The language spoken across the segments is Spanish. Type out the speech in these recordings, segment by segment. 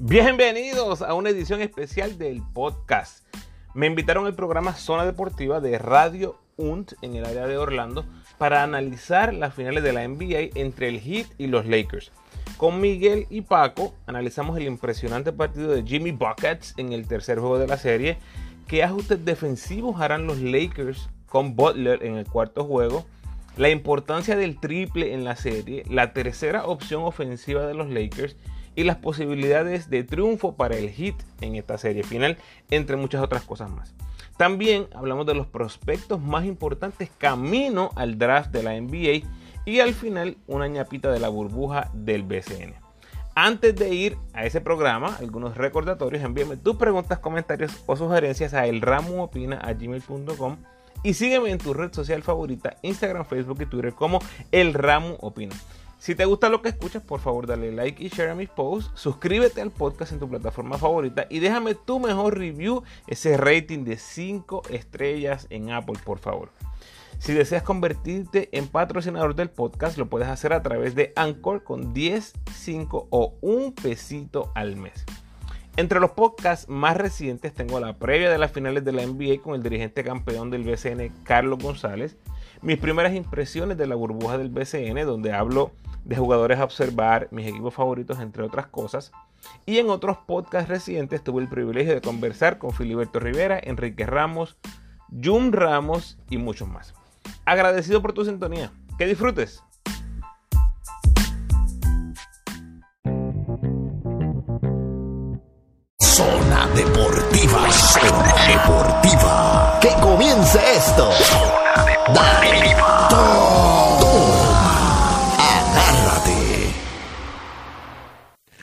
Bienvenidos a una edición especial del podcast. Me invitaron al programa Zona Deportiva de Radio UNT en el área de Orlando para analizar las finales de la NBA entre el Heat y los Lakers. Con Miguel y Paco analizamos el impresionante partido de Jimmy Buckets en el tercer juego de la serie, qué ajustes defensivos harán los Lakers con Butler en el cuarto juego, la importancia del triple en la serie, la tercera opción ofensiva de los Lakers y las posibilidades de triunfo para el Heat en esta serie final, entre muchas otras cosas más. También hablamos de los prospectos más importantes camino al draft de la NBA y al final una ñapita de la burbuja del BCN. Antes de ir a ese programa, algunos recordatorios, envíame tus preguntas, comentarios o sugerencias a elramuopina.gmail.com y sígueme en tu red social favorita, Instagram, Facebook y Twitter como El Ramu Opina. Si te gusta lo que escuchas, por favor dale like y share a mis posts, suscríbete al podcast en tu plataforma favorita y déjame tu mejor review, ese rating de 5 estrellas en Apple, por favor. Si deseas convertirte en patrocinador del podcast, lo puedes hacer a través de Anchor con 10, 5 o un pesito al mes. Entre los podcasts más recientes tengo la previa de las finales de la NBA con el dirigente campeón del BCN, Carlos González, mis primeras impresiones de la burbuja del BCN, donde hablo de jugadores a observar, mis equipos favoritos, entre otras cosas. Y en otros podcasts recientes tuve el privilegio de conversar con Filiberto Rivera, Enrique Ramos, Jun Ramos y muchos más. Agradecido por tu sintonía. Que disfrutes. Zona Deportiva. Zona Deportiva. Que comience esto. Deportiva. Toma. Agárrate.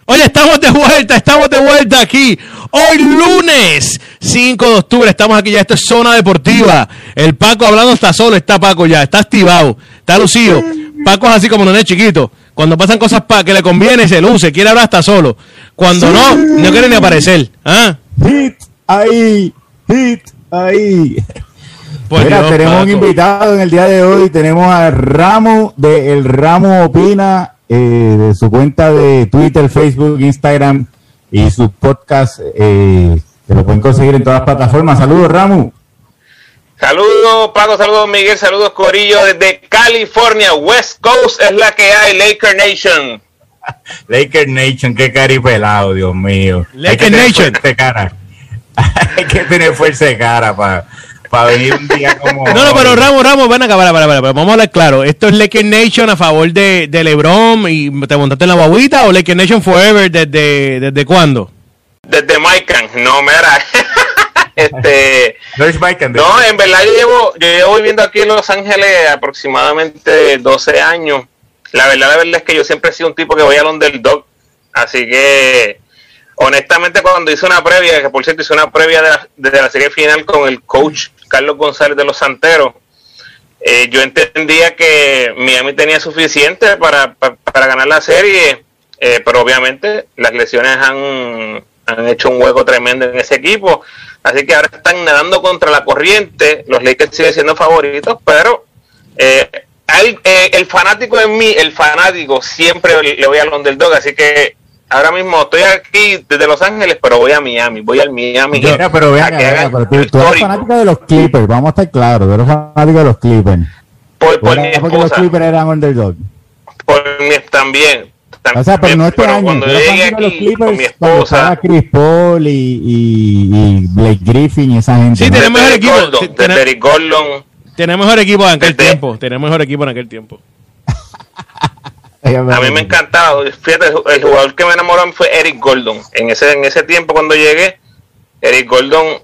Oye, estamos de vuelta, estamos de vuelta aquí. Hoy lunes 5 de octubre, estamos aquí ya, esto es Zona Deportiva. El Paco hablando está solo, está Paco ya, está activado, está lucido. Paco es así como no es chiquito. Cuando pasan cosas pa que le conviene, se luce, quiere hablar hasta solo. Cuando no, no quiere ni aparecer. ¿Ah? Hit ahí, hit ahí. Por Mira, Dios, tenemos un invitado en el día de hoy. Tenemos a Ramo de El Ramo Opina, eh, de su cuenta de Twitter, Facebook, Instagram y su podcast, eh, que lo pueden conseguir en todas las plataformas. Saludos, Ramo. Saludos Paco, saludos Miguel, saludos Corillo desde California, West Coast es la que hay, Laker Nation. Laker Nation, qué caripelado, Dios mío. Laker Hay que tener Nation. fuerza de cara. Hay que tener fuerza de cara para venir un día como. No, no, pero. Ramos, Ramos, ven acá, para, para, para, vamos a hablar claro. ¿Esto es Laker Nation a favor de, de LeBron y te montaste en la guaguita o Laker Nation Forever desde, desde cuándo? Desde Maican, no, mira. este, George Michael, de- no, en verdad yo llevo, yo llevo viviendo aquí en Los Ángeles aproximadamente 12 años. La verdad, la verdad es que yo siempre he sido un tipo que voy al underdog. Así que, honestamente, cuando hice una previa, que por cierto hice una previa de la, desde la serie final con el coach Carlos González de los Santeros, eh, yo entendía que Miami tenía suficiente para, para, para ganar la serie, eh, pero obviamente las lesiones han, han hecho un hueco tremendo en ese equipo. Así que ahora están nadando contra la corriente. Los Lakers siguen siendo favoritos, pero eh, al- eh, el fanático en mí, el fanático, siempre le le voy al underdog. Así que ahora mismo estoy aquí desde Los Ángeles, pero voy a Miami, voy al Miami. Mira, pero vean, a que hagan pero tú, tú eres fanático de los Clippers, vamos a estar claros, tú eres fanático de los Clippers. por, por mi Era porque los Clippers eran underdog. por mi también. O sea, pero no este Pero año. cuando llegué de los aquí con mi Clippers cuando estaba esposa, Chris Paul y, y, y Blake Griffin y esa gente. Sí, ¿no? tenemos- mejor equipo, Gordon, sí, tenemos- Eric Gordon, Tenemos mejor equipo en aquel tiempo. Tenemos mejor equipo en aquel tiempo. A mí me encantaba. Fíjate, el jugador que me enamoró fue Eric Gordon. En ese, en ese tiempo, cuando llegué, Eric Gordon,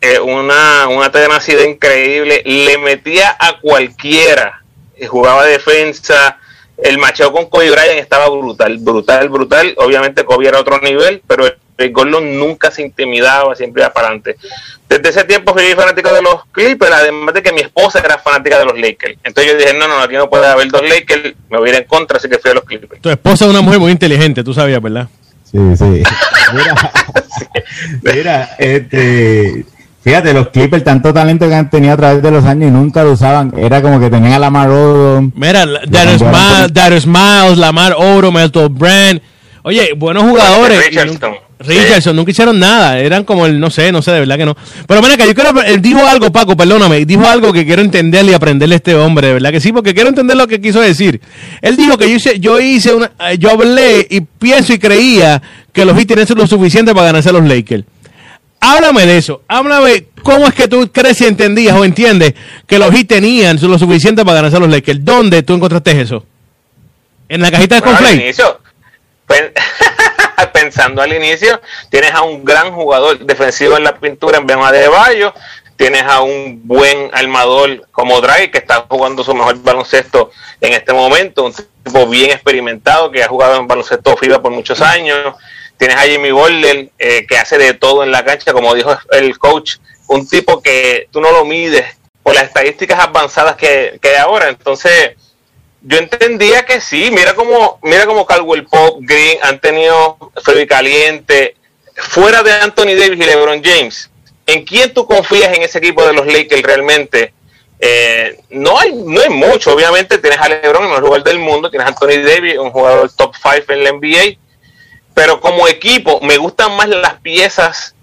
eh, una, una tenacidad increíble, le metía a cualquiera. Eh, Jugaba defensa. El macheo con Kobe Bryant estaba brutal, brutal, brutal. Obviamente, Kobe era otro nivel, pero Gordon nunca se intimidaba, siempre iba para adelante. Desde ese tiempo fui fanático de los Clippers, además de que mi esposa era fanática de los Lakers. Entonces yo dije, no, no, aquí no puede haber dos Lakers, me voy a ir en contra, así que fui a los Clippers. Tu esposa es una mujer muy inteligente, tú sabías, ¿verdad? Sí, sí. Mira, mira, este, fíjate, los Clippers, tanto talento que han tenido a través de los años y nunca lo usaban. Era como que tenían a Lamar Odom. Mira, Darius Miles, Miles, Lamar Odom, Elton Brand, Oye, buenos jugadores. Richardson. Richardson, nunca hicieron nada. Eran como el, no sé, no sé, de verdad que no. Pero que yo quiero, él dijo algo, Paco, perdóname, dijo algo que quiero entenderle y aprenderle a este hombre, de verdad que sí, porque quiero entender lo que quiso decir. Él dijo que yo hice, yo hice una, eh, yo hablé y pienso y creía que los Heat tenían lo suficiente para ganarse a los Lakers. Háblame de eso, háblame cómo es que tú crees y entendías o entiendes que los Heat tenían lo suficiente para ganarse a los Lakers. ¿Dónde tú encontraste eso? ¿En la cajita de Bueno, Conflay? pen- pensando al inicio, tienes a un gran jugador defensivo en la pintura en Bema de Bayo, tienes a un buen armador como Draghi que está jugando su mejor baloncesto en este momento, un tipo bien experimentado que ha jugado en baloncesto FIBA por muchos años, tienes a Jimmy Butler eh, que hace de todo en la cancha, como dijo el coach, un tipo que tú no lo mides por las estadísticas avanzadas que, que hay ahora, entonces yo entendía que sí, mira como mira como Caldwell Pop, Green han tenido Freddy Caliente, fuera de Anthony Davis y LeBron James. ¿En quién tú confías en ese equipo de los Lakers realmente? Eh, no hay no hay mucho, obviamente tienes a LeBron, el mejor jugador del mundo, tienes a Anthony Davis, un jugador top 5 en la NBA, pero como equipo me gustan más las piezas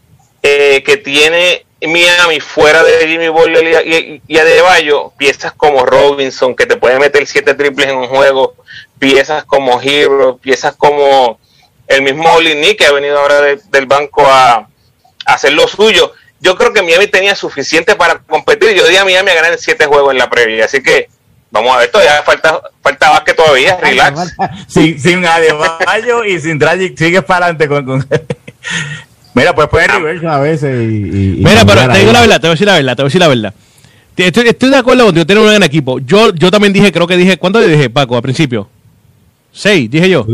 eh, que tiene Miami fuera de Jimmy Butler y, y, y Adebayo, piezas como Robinson que te puede meter siete triples en un juego, piezas como Hero, piezas como el mismo Olinick que ha venido ahora de- del banco a, a hacer lo suyo. Yo creo que Miami tenía suficiente para competir. Yo di a Miami a ganar siete juegos en la previa, así que vamos a ver, todavía falta, falta básquet todavía, relax. sin, sin Adebayo y sin Dragic sigues para adelante con, con- Mira, puedes poner reverse a veces y, y- y Mira, pero te digo la verdad, te voy a decir la verdad, te voy a decir la verdad. Estoy, estoy de acuerdo contigo, tiene un gran equipo. Yo, yo también dije, creo que dije, ¿cuánto le dije, Paco, al principio? Seis, dije yo.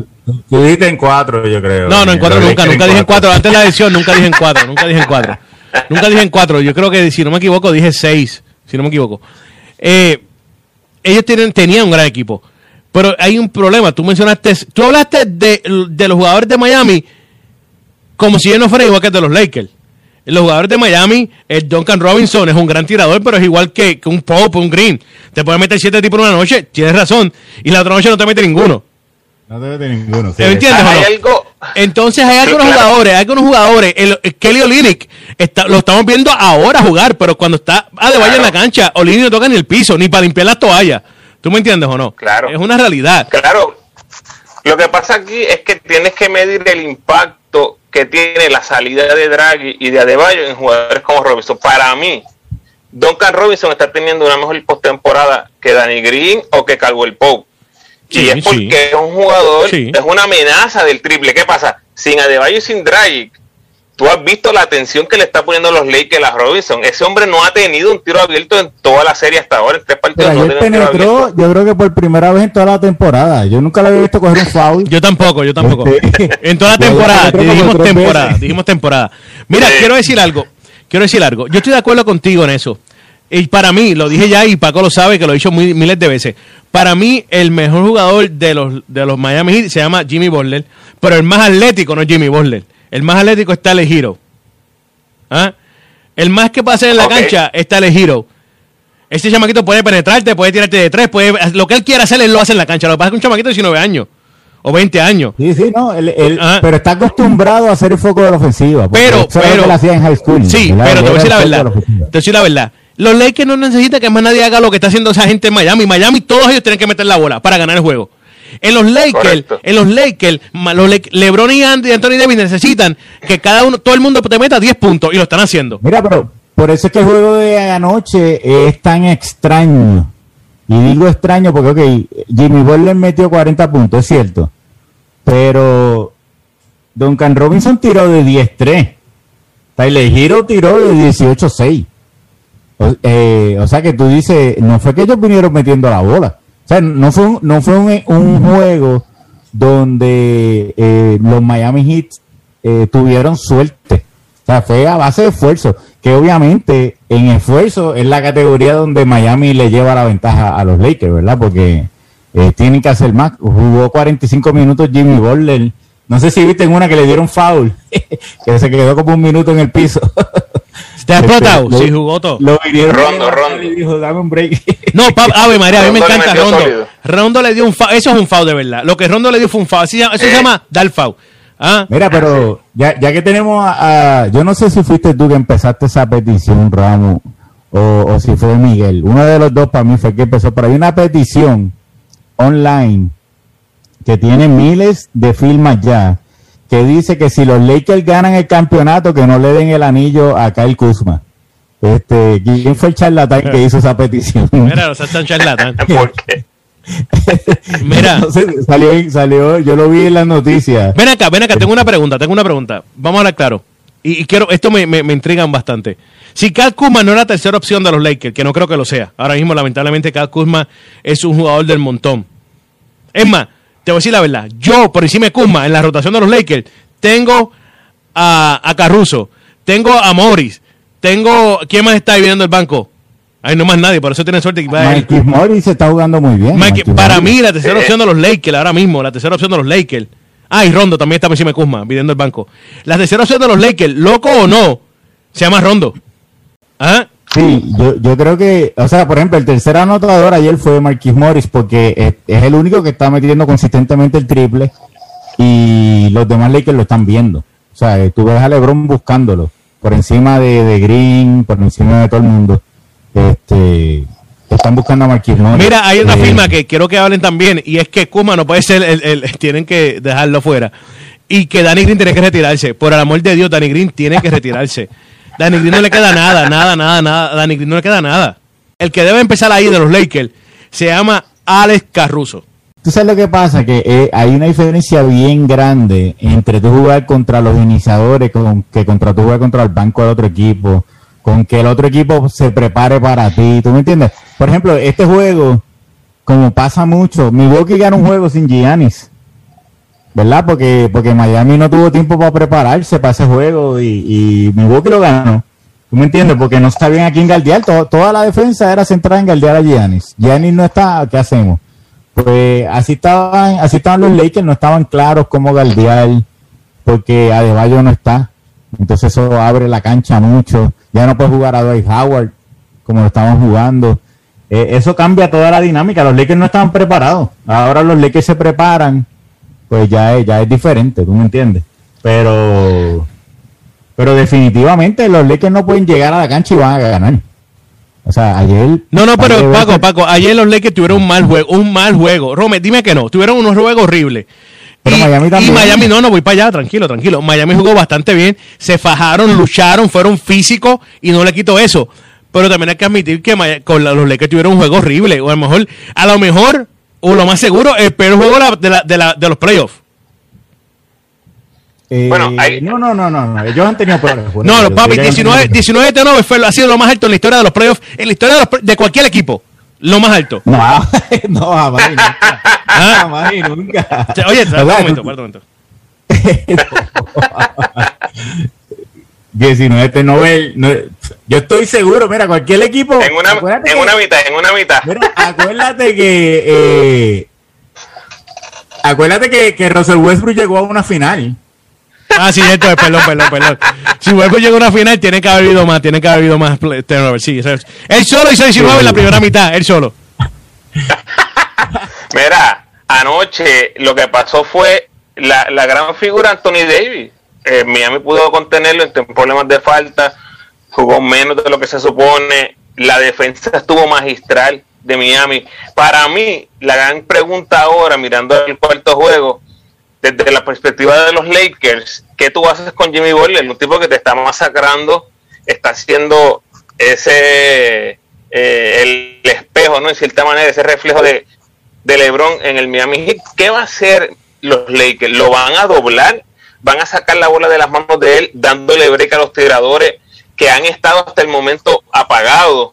Tú dijiste en cuatro, yo creo. No, no, en cuatro nunca, nunca dije en cuatro. Antes de la edición nunca dije en cuatro, nunca dije en cuatro. Nunca dije en cuatro. Yo creo que, si no me equivoco, dije seis, si no me equivoco. Eh, ellos tienen, tenían un gran equipo. Pero hay un problema. Tú mencionaste, tú hablaste de, de los jugadores de Miami como si ellos no fueran igual que el de los Lakers. Los jugadores de Miami, el Duncan Robinson es un gran tirador, pero es igual que, que un Pope, un Green. Te puede meter siete tipos en una noche, tienes razón. Y la otra noche no te mete ninguno. No te de ninguno. sí. ¿Me entiendes? Hay o no? algo, Entonces hay algunos claro. jugadores, hay algunos jugadores, el, el Kelly Olynyk, está, lo estamos viendo ahora jugar, pero cuando está Adebayo en la cancha, Olynyk no toca ni el piso, ni para limpiar las toallas. ¿Tú me entiendes o no? Claro. Es una realidad. Claro, lo que pasa aquí es que tienes que medir el impacto que tiene la salida de Draghi y de Adebayo en jugadores como Robinson. Para mí, Duncan Robinson está teniendo una mejor postemporada que Danny Green o que Caldwell Pope. Sí, y es porque sí. es un jugador, Sí. es una amenaza del triple. ¿Qué pasa? Sin Adebayo y sin Draghi, tú has visto la atención que le está poniendo los Lakers a Robinson. Ese hombre no ha tenido un tiro abierto en toda la serie hasta ahora. En tres Pero partidos no ayer un tiro penetró, yo creo que por primera vez en toda la temporada. Yo nunca le había visto coger un foul. Yo tampoco, yo tampoco. Sí. En toda la temporada, dijimos temporada, veces. dijimos temporada. Mira, quiero decir algo, quiero decir algo. Yo estoy de acuerdo contigo en eso. Y para mí, lo dije ya y Paco lo sabe, que lo he dicho muy- miles de veces. Para mí, el mejor jugador de los, de los Miami Heat se llama Jimmy Butler, pero el más atlético no es Jimmy Butler. El más atlético está el Hero. ¿Ah? El más que pasa en la cancha está el Hero. Ese chamaquito puede penetrarte, puede tirarte de tres, puede, lo que él quiera hacer, él lo hace en la cancha. Lo que pasa es que un chamaquito de 19 años o 20 años. Sí, sí, no. él- él- Ah. Pero está acostumbrado a ser el foco de la ofensiva. Pero, lo pero. hacía en high school. Sí, ¿verdad? pero te voy a decir la el verdad. Te voy a decir la verdad. Los Lakers no necesitan que más nadie haga lo que está haciendo esa gente en Miami. Miami, todos ellos tienen que meter la bola para ganar el juego. En los Lakers, en los Lakers, ma- los Le- LeBron y Andy- Anthony Davis necesitan que cada uno, todo el mundo te meta 10 puntos y lo están haciendo. Mira, pero por eso es que el juego de anoche es tan extraño. Y digo extraño porque, ok, Jimmy Butler metió 40 puntos, es cierto. Pero Duncan Robinson tiró de 10-3. Tyler Hero tiró de 18-6. O, eh, o sea que tú dices, no fue que ellos vinieron metiendo la bola. O sea, no fue un, no fue un, juego donde eh, los Miami Heat eh, tuvieron suerte. O sea, fue a base de esfuerzo. Que obviamente en esfuerzo es la categoría donde Miami le lleva la ventaja a los Lakers, ¿verdad? Porque eh, tienen que hacer más. Jugó 45 minutos Jimmy Butler No sé si viste en una que le dieron foul, que se quedó como un minuto en el piso. ¿Te ha explotado? Este, sí, jugó todo. Lo vinieron Rondo, Rondo. y dijo, dame un break. No, pa- Ave María, a mí me Rondo le encanta Rondo. sólido. Rondo le dio un foul. Eso es un foul de verdad. Lo que Rondo le dio fue un foul. Así- eso se Eh. llama dar foul. Ah, Mira, pero ya, ya que tenemos a, a- Yo no sé si fuiste tú que empezaste esa petición, Ramos, o, o si fue Miguel. Uno de los dos para mí fue que empezó. Pero hay una petición online que tiene miles de firmas ya, que dice que si los Lakers ganan el campeonato, que no le den el anillo a Kyle Kuzma. Este, ¿Quién fue el charlatán que hizo esa petición? mira, o sea, tan charlatán. ¿Por qué? Mira, Entonces, salió, salió, yo lo vi en las noticias. ven acá, ven acá, tengo una pregunta, tengo una pregunta. Vamos a hablar claro. Y, y quiero, esto me, me, me intrigan bastante. Si Cal Kuzma no es la tercera opción de los Lakers, que no creo que lo sea. Ahora mismo, lamentablemente, Cal Kuzma es un jugador del montón. Es más, te voy a decir la verdad. Yo, por encima de Kuzma, en la rotación de los Lakers, tengo a, a Caruso, tengo a Morris, tengo. ¿Quién más está ahí viendo el banco? Ay, no más nadie, por eso tienen suerte Marquis Morris se está jugando muy bien. Mike, para Morris. mí, la tercera opción de los Lakers, ahora mismo, la tercera opción de los Lakers. Ah, y Rondo también está por encima de Kuzma, viendo el banco. La tercera opción de los Lakers, loco o no, se llama Rondo. ¿Ah? Sí, yo, yo creo que, o sea, por ejemplo, el tercer anotador ayer fue Marquis Morris porque es, es el único que está metiendo consistentemente el triple y los demás Lakers lo están viendo. O sea, tú ves a LeBron buscándolo por encima de, de Green, por encima de todo el mundo. Este, están buscando a Marquis Morris. Mira, hay una Eh, firma que quiero que hablen también, y es que Kuzma no puede ser, el, el- tienen que dejarlo fuera. Y que Danny Green tiene que retirarse. Por el amor de Dios, Danny Green tiene que retirarse. Danny Green no le queda nada, nada, nada, nada. Danny Green no le queda nada. El que debe empezar ahí de los Lakers se llama Alex Caruso. Tú sabes lo que pasa, que eh, hay una diferencia bien grande entre tú jugar contra los iniciadores con, que contra tú jugar contra el banco del otro equipo, con que el otro equipo se prepare para ti, ¿tú me entiendes? Por ejemplo, este juego, como pasa mucho, Milwaukee gana un juego sin Giannis, ¿verdad? Porque, porque Miami no tuvo tiempo para prepararse para ese juego y, y Milwaukee lo ganó. ¿Tú me entiendes? Porque no sabían a quién guardiar. To- toda la defensa era centrada en guardiar a Giannis. Giannis no está, ¿qué hacemos? Pues así estaban, así estaban los Lakers, no estaban claros cómo guardiar, porque Adebayo no está. Entonces eso abre la cancha mucho. Ya no puede jugar a Dwight Howard como lo estaban jugando. Eh, eso cambia toda la dinámica. Los Lakers no estaban preparados. Ahora los Lakers se preparan, pues ya es, ya es diferente, ¿tú me entiendes? Pero, pero definitivamente los Lakers no pueden llegar a la cancha y van a ganar. O sea, ayer. No, no, pero Paco, Paco, ayer los Lakers tuvieron un mal juego, un mal juego. Rome, dime que no, tuvieron unos juegos horribles. Pero y, Miami también. y Miami, no, no, voy para allá, tranquilo, tranquilo. Miami jugó bastante bien, se fajaron, lucharon, fueron físicos y no le quito eso. Pero también hay que admitir que con la- los Lakers tuvieron un juego horrible. O a lo mejor, a lo mejor, o lo más seguro, el peor juego de, la- de, la- de, la- de los playoffs. Eh, Bueno, hay- no, no, no, no, no, ellos han tenido problemas. No, no, papi, Ellos han 19, tenido- 19 de 9 fue, ha sido lo más alto en la historia de los playoffs, en la historia de, los, de cualquier equipo. Lo más alto. No, no, jamás y nunca. Jamás y nunca. Oye, un momento, un momento. 19 de Nobel. no- yo estoy seguro, mira, cualquier equipo. En una, acuérdate en que- una mitad, en una mitad. mira, acuérdate que. eh, acuérdate que, que Russell Westbrook llegó a una final. Ah, sí, esto es, perdón, perdón, perdón. Si Hueco llega a una final, tiene que haber habido más, tiene que haber habido más play- turnover, sí. Él solo hizo 19 en la primera mitad, él solo. Mira, anoche lo que pasó fue la, la gran figura Anthony Davis. Eh, Miami pudo contenerlo en problemas de falta, jugó menos de lo que se supone, la defensa estuvo magistral de Miami. Para mí, la gran pregunta ahora, mirando el cuarto juego, desde la perspectiva de los Lakers, ¿qué tú haces con Jimmy Butler? Un tipo que te está masacrando, está haciendo ese eh, el espejo, ¿no? En cierta manera, ese reflejo de, de LeBron en el Miami Heat. ¿Qué va a hacer los Lakers? ¿Lo van a doblar? ¿Van a sacar la bola de las manos de él, dándole break a los tiradores que han estado hasta el momento apagados?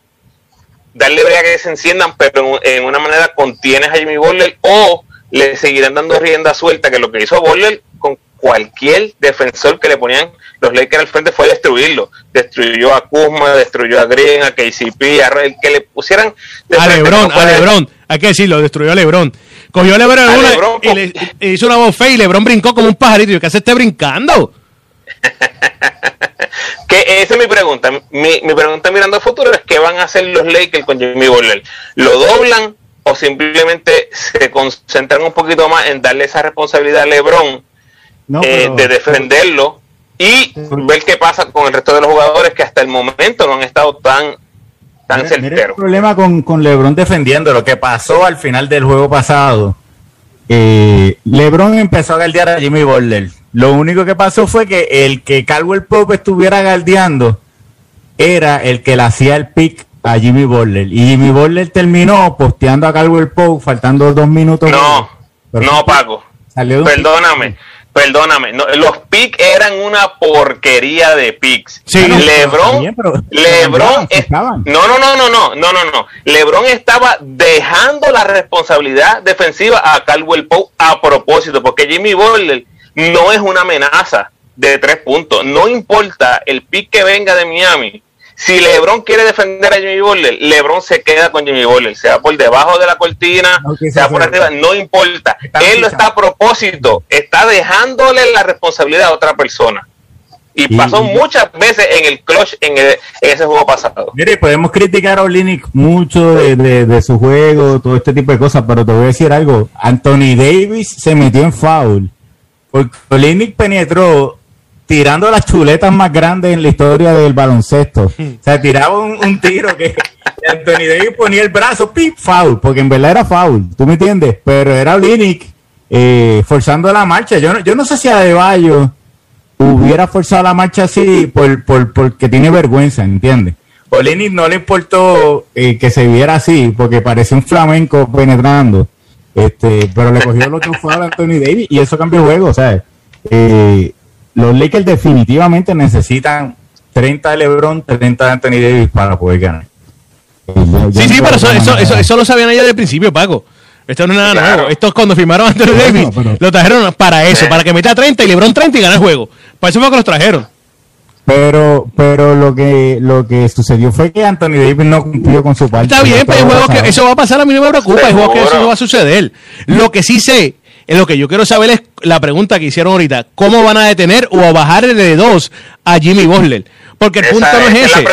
Darle break a que se enciendan, pero en, una manera contienes a Jimmy Butler o le seguirán dando rienda suelta, que lo que hizo Butler con cualquier defensor que le ponían los Lakers al frente fue destruirlo. Destruyó a Kuzma, destruyó a Green, a KCP, a el que le pusieran. A Lebron, a Lebron, hay que decirlo, destruyó a Lebron. Cogió a Lebron, a Lebron y le hizo una voz y Lebron brincó como un pajarito. ¿Y qué hace esté brincando? que esa es mi pregunta. Mi, mi pregunta mirando al futuro es: ¿qué van a hacer los Lakers con Jimmy Butler? ¿Lo doblan o simplemente se concentran un poquito más en darle esa responsabilidad a LeBron eh, de defenderlo y ver qué pasa con el resto de los jugadores que hasta el momento no han estado tan tan certeros. el problema con, con LeBron defendiendo lo que pasó al final del juego pasado. Eh, LeBron empezó a galdear a Jimmy Butler. Lo único que pasó fue que el que Caldwell Pope estuviera galdeando era el que le hacía el pick a Jimmy Butler. Y Jimmy Butler terminó posteando a Caldwell Pope faltando dos minutos. No, no, Paco. Perdóname perdóname, no, los picks eran una porquería de picks. Sí, LeBron, LeBron no, no, no, no, no, no, no, no. LeBron estaba dejando la responsabilidad defensiva a Caldwell Pope a propósito, porque Jimmy Butler no es una amenaza de tres puntos. No importa el pick que venga de Miami, si LeBron quiere defender a Jimmy Butler, LeBron se queda con Jimmy Butler, sea por debajo de la cortina, sea por arriba, no importa. Él lo está a propósito, está dejándole la responsabilidad a otra persona. Y, pasó muchas veces en el clutch en, ese juego pasado. Mire, podemos criticar a Olinick mucho de, su juego, todo este tipo de cosas, pero te voy a decir algo. Anthony Davis se metió en foul. Porque Olinick penetró tirando las chuletas más grandes en la historia del baloncesto. O sea, tiraba un, tiro que Anthony Davis ponía el brazo, pip, foul, porque en verdad era foul, ¿tú me entiendes? Pero era Olinick eh, forzando la marcha. Yo no, yo no sé si a Adebayo hubiera forzado la marcha así por, por, porque tiene vergüenza, ¿entiendes? Olinick no le importó eh, que se viera así, porque parecía un flamenco penetrando. Este, pero le cogió el otro foul a Anthony Davis y eso cambió el juego, ¿sabes? Eh, los Lakers definitivamente necesitan 30 de LeBron, 30 de Anthony Davis para poder ganar. sí, sí, pero eso, eso, eso, lo sabían ellos desde el principio, Paco. Esto no es nada nuevo. Esto es cuando firmaron a Anthony Davis, lo trajeron para eso, para que meta 30 y LeBron 30 y gane el juego. Para eso fue que los trajeron. Pero, pero lo que lo que sucedió fue que Anthony Davis no cumplió con su parte. Está bien, pero juego que eso va a pasar, a mí no me preocupa, el juego que eso no va a suceder. Lo que sí sé es lo que yo quiero saber es la pregunta que hicieron ahorita. ¿Cómo van a detener o a bajar de dos a Jimmy Butler? Porque el punto no es, ese.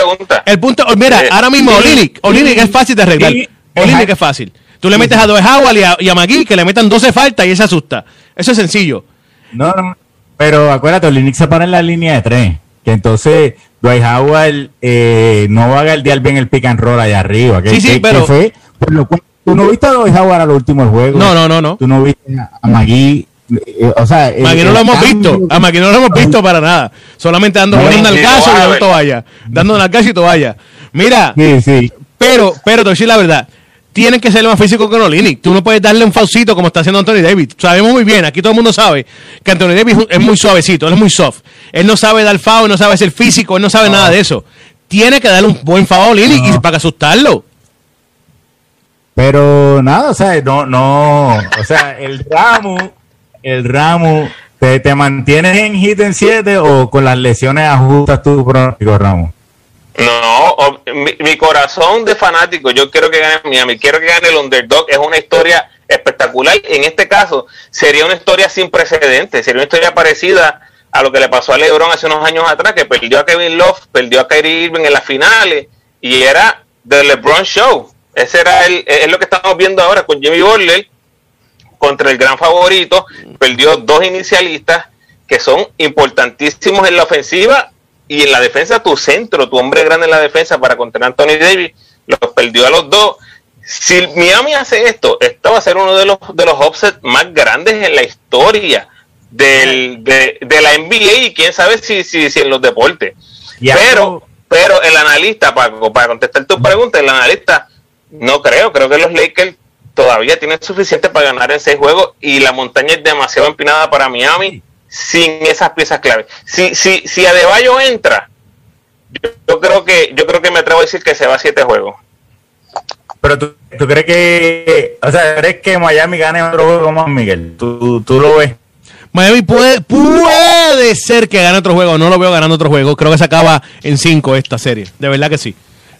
el punto, mira, ahora mismo Olinick, Olinick es fácil de arreglar. Olinick es fácil. Tú le metes a Dwight Howard y a, y a McGee que le metan 12 faltas y él se asusta. Eso es sencillo. No, no, pero acuérdate, Olinick se para en la línea de tres. Que entonces Dwight Howard eh, no va a guardiar bien el pick and roll allá arriba. Que, sí, sí, pero... fue por lo cual ¿Tú no viste a Dwight Howard al último juego? No, no, no, no. ¿Tú no viste a Magui? Eh, o sea, Magui no lo hemos visto. A Magui no lo hemos visto para nada. Solamente dando un caso y dando toalla. Dando caso y toalla. Mira, sí, sí. pero, pero te voy a decir la verdad. Tienen que ser más físico que Nolini. Tú no puedes darle un falsito como está haciendo Anthony Davis. Sabemos muy bien, aquí todo el mundo sabe que Anthony Davis es muy suavecito, él es muy soft. Él no sabe dar foul, no sabe ser físico, él no sabe nada de eso. Tiene que darle un buen foul a y para asustarlo. Pero nada, o sea, no, no, o sea, el ramo, el ramo, ¿te, te mantienes en hit en 7 o con las lesiones ajustas tu pronóstico, Ramo? No, mi, corazón de fanático, yo quiero que gane Miami, quiero que gane el underdog, es una historia espectacular. En este caso, sería una historia sin precedentes, sería una historia parecida a lo que le pasó a LeBron hace unos años atrás, que perdió a Kevin Love, perdió a Kyrie Irving en las finales, y era The LeBron Show. Ese era el, es lo que estamos viendo ahora con Jimmy Butler contra el gran favorito. Perdió dos inicialistas que son importantísimos en la ofensiva y en la defensa. Tu centro, tu hombre grande en la defensa para contra Anthony Davis, los perdió a los dos. Si Miami hace esto, esto va a ser uno de los de los offsets más grandes en la historia del, de, la NBA y quién sabe si, si, si en los deportes. Pero, pero el analista, para, para contestar tu pregunta, el analista no creo, creo que los Lakers todavía tienen suficiente para ganar en seis juegos y la montaña es demasiado empinada para Miami sin esas piezas clave. Si, si, si Adebayo entra, yo, creo que yo creo que me atrevo a decir que se va a siete juegos. Pero tú, tú crees que, o sea, crees que Miami gane otro juego más, Miguel? ¿Tú, tú lo ves? Miami puede, puede ser que gane otro juego. No lo veo ganando otro juego. Creo que se acaba en 5 esta serie. De verdad que sí.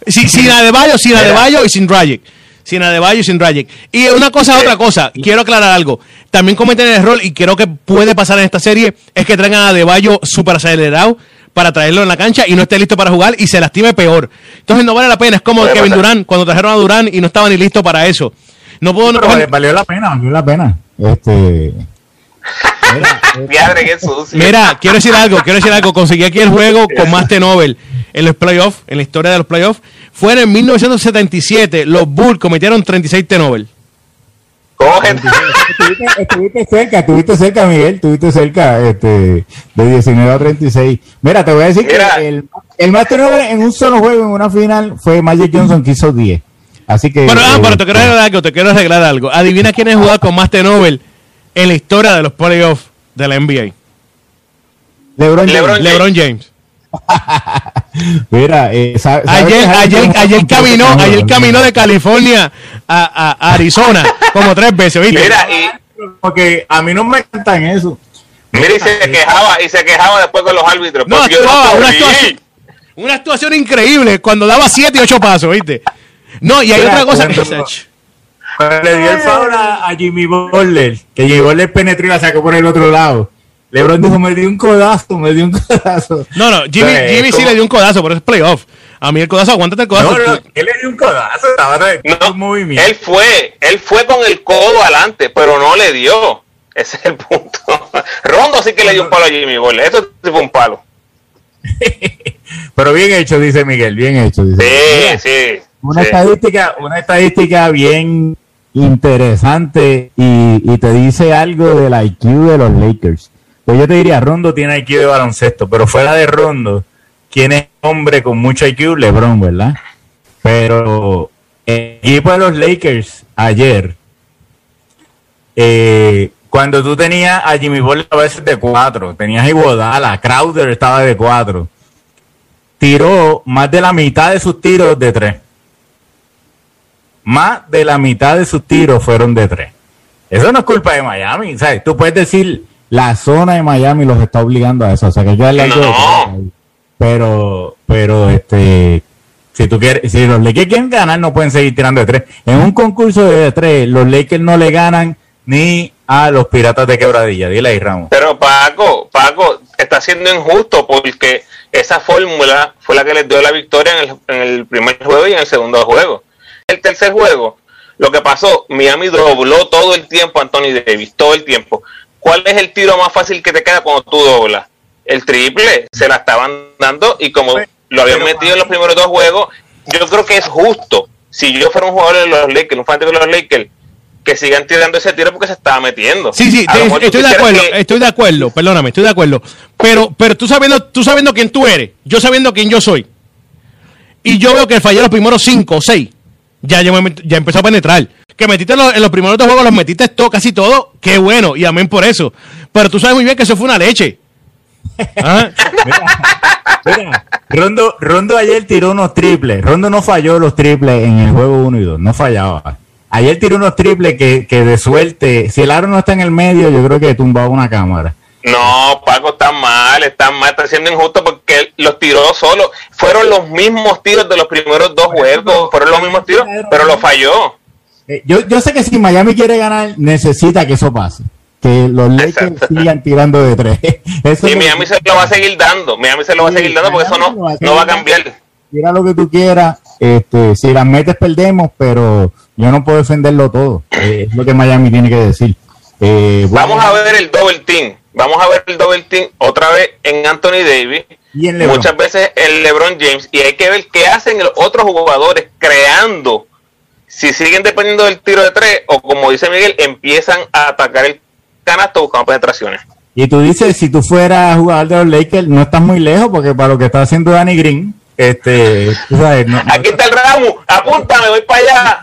Si- sin Adebayo, sin Adebayo y sin Dragic. Sin Adebayo y sin Dragic. Y una cosa, otra cosa. Quiero aclarar algo. También cometen el error, y creo que puede pasar en esta serie, es que traigan a Adebayo súper acelerado para traerlo en la cancha y no esté listo para jugar y se lastime peor. Entonces no vale la pena. Es como Puede Kevin pasar. Durant, cuando trajeron a Durant y no estaba ni listo para eso. No puedo... Pero vale- valió la pena, valió la pena. Este. Mira, sucio. Mira, quiero decir algo, quiero decir algo. Conseguí aquí el juego con más T-Nobel en los playoffs, en la historia de los playoffs. Fue en 1977, los Bulls cometieron 36 T-Nobel. Coge. estuviste, estuviste cerca, estuviste cerca, Miguel, estuviste cerca, este, de 19 a 36. Mira, te voy a decir Mira. que el, el más turnover en un solo juego, en una final, fue Magic Johnson, que hizo 10. Así que. Bueno, ah, eh, pero te quiero arreglar algo, te quiero arreglar algo. Adivina quién es jugador con más T-Nobel en la historia de los playoffs de la NBA. LeBron, James. LeBron LeBron James. Mira, eh, sa- ¿sabes Ayer, que ayer, ayer caminó, ayer caminó de California a, a- a Arizona como tres veces, ¿viste? Mira, y, Porque a mí no me encantan eso. mira, y se quejaba, y se quejaba después con los árbitros. No, porque yo actuaba, una actuación, una actuación increíble cuando daba 7 y 8 pasos, ¿viste? No, y hay Mira, otra cosa. cuando- Cuando le dio el a, a Jimmy Butler, que Jimmy Butler penetró y la sacó por el otro lado. LeBron dijo, me dio un codazo, me dio un codazo. No, no, Jimmy, Jimmy sí le dio un codazo, pero es playoff. A mí el codazo, aguántate el codazo. No, no, él le dio un codazo, estaba de No, movimiento. él fue, él fue con el codo adelante, pero no le dio. Ese es el punto. Rondo sí que le dio un palo a Jimmy Butler. Eso sí fue un palo. Pero bien hecho, dice Miguel, bien hecho. Dice. Sí, sí. Una sí. estadística, una estadística bien interesante y, y te dice algo del IQ de los Lakers. Pues yo te diría, Rondo tiene IQ de baloncesto, pero fuera de Rondo, ¿quién es hombre con mucho IQ? LeBron, ¿verdad? Pero el equipo de los Lakers ayer, eh, cuando tú tenías a Jimmy Butler a veces de cuatro, tenías a Iguodala, Crowder estaba de cuatro, tiró más de la mitad de sus tiros de tres. Más de la mitad de sus tiros fueron de tres. Eso no es culpa de Miami. ¿sabes? Tú puedes decir, la zona de Miami los está obligando a eso. O sea, que yo de No. Pero, pero, este, si tú quieres, si los Lakers quieren ganar, no pueden seguir tirando de tres. En un concurso de tres, los Lakers no le ganan ni a los Piratas de Quebradilla. Dile ahí, Ramos. Pero Paco, Paco, está siendo injusto porque esa fórmula fue la que les dio la victoria en el, en el primer juego y en el segundo juego. El tercer juego, lo que pasó, Miami dobló todo el tiempo a Anthony Davis, todo el tiempo. ¿Cuál es el tiro más fácil que te queda cuando tú doblas? El triple, se la estaban dando y como lo habían metido en los primeros dos juegos, yo creo que es justo. Si yo fuera un jugador de los Lakers, un fanático de los Lakers, que sigan tirando ese tiro porque se estaba metiendo. Sí, sí, te- estoy de acuerdo, que- estoy de acuerdo, perdóname, estoy de acuerdo. Pero, pero tú sabiendo, tú sabiendo quién tú eres, yo sabiendo quién yo soy, y yo veo que fallé los primeros cinco o seis, ya, yo me met- ya empezó a penetrar. Que metiste en los, en los primeros dos juegos, los metiste todo, casi todo, qué bueno, y amén por eso. Pero tú sabes muy bien que eso fue una leche. ¿Ah? Mira, Rondo, Rondo ayer tiró unos triples. Rondo no falló los triples en el juego 1 y 2. No fallaba. Ayer tiró unos triples que, que de suerte, si el aro no está en el medio, yo creo que tumbaba una cámara. No, Paco está mal, está mal, está siendo injusto porque los tiró solo. Fueron los mismos tiros de los primeros dos juegos, fueron los mismos tiros, pero lo falló. Eh, yo, yo sé que si Miami quiere ganar, necesita que eso pase. Que los Lakers Exacto. sigan tirando de tres. Eso Y Miami se lo va a seguir dando, Miami se lo va a seguir dando porque eso no, lo va a no va a cambiar. Tira lo que tú quieras. Este, si las metes, perdemos, pero yo no puedo defenderlo todo. Eh, es lo que Miami tiene que decir. Eh, bueno, Vamos a ver el double team, vamos a ver el double team otra vez en Anthony Davis. Muchas veces en LeBron James, y hay que ver qué hacen los otros jugadores creando. Si siguen dependiendo del tiro de tres, o como dice Miguel, empiezan a atacar el canasto buscando penetraciones. Y tú dices, si tú fueras jugador de los Lakers, no estás muy lejos, porque para lo que está haciendo Danny Green, este, tú sabes, no- no- Aquí está el ramo, apúntame, voy para allá.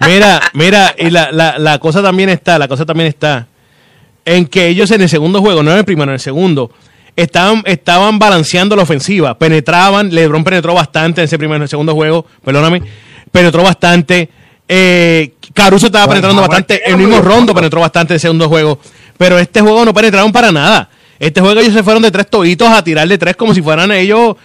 Mira, mira, y la, la, la cosa también está, la cosa también está en que ellos en el segundo juego, no en el primero, en el segundo, estaban, estaban balanceando la ofensiva, penetraban, LeBron penetró bastante en ese primer, en el segundo juego, perdóname, penetró bastante, eh, Caruso estaba Bueno, penetrando bueno, bastante, bueno, el mismo. Rondo penetró bastante en el segundo juego, Pero este juego no penetraron para nada. Este juego ellos se fueron de tres toitos a tirar de tres como si fueran ellos,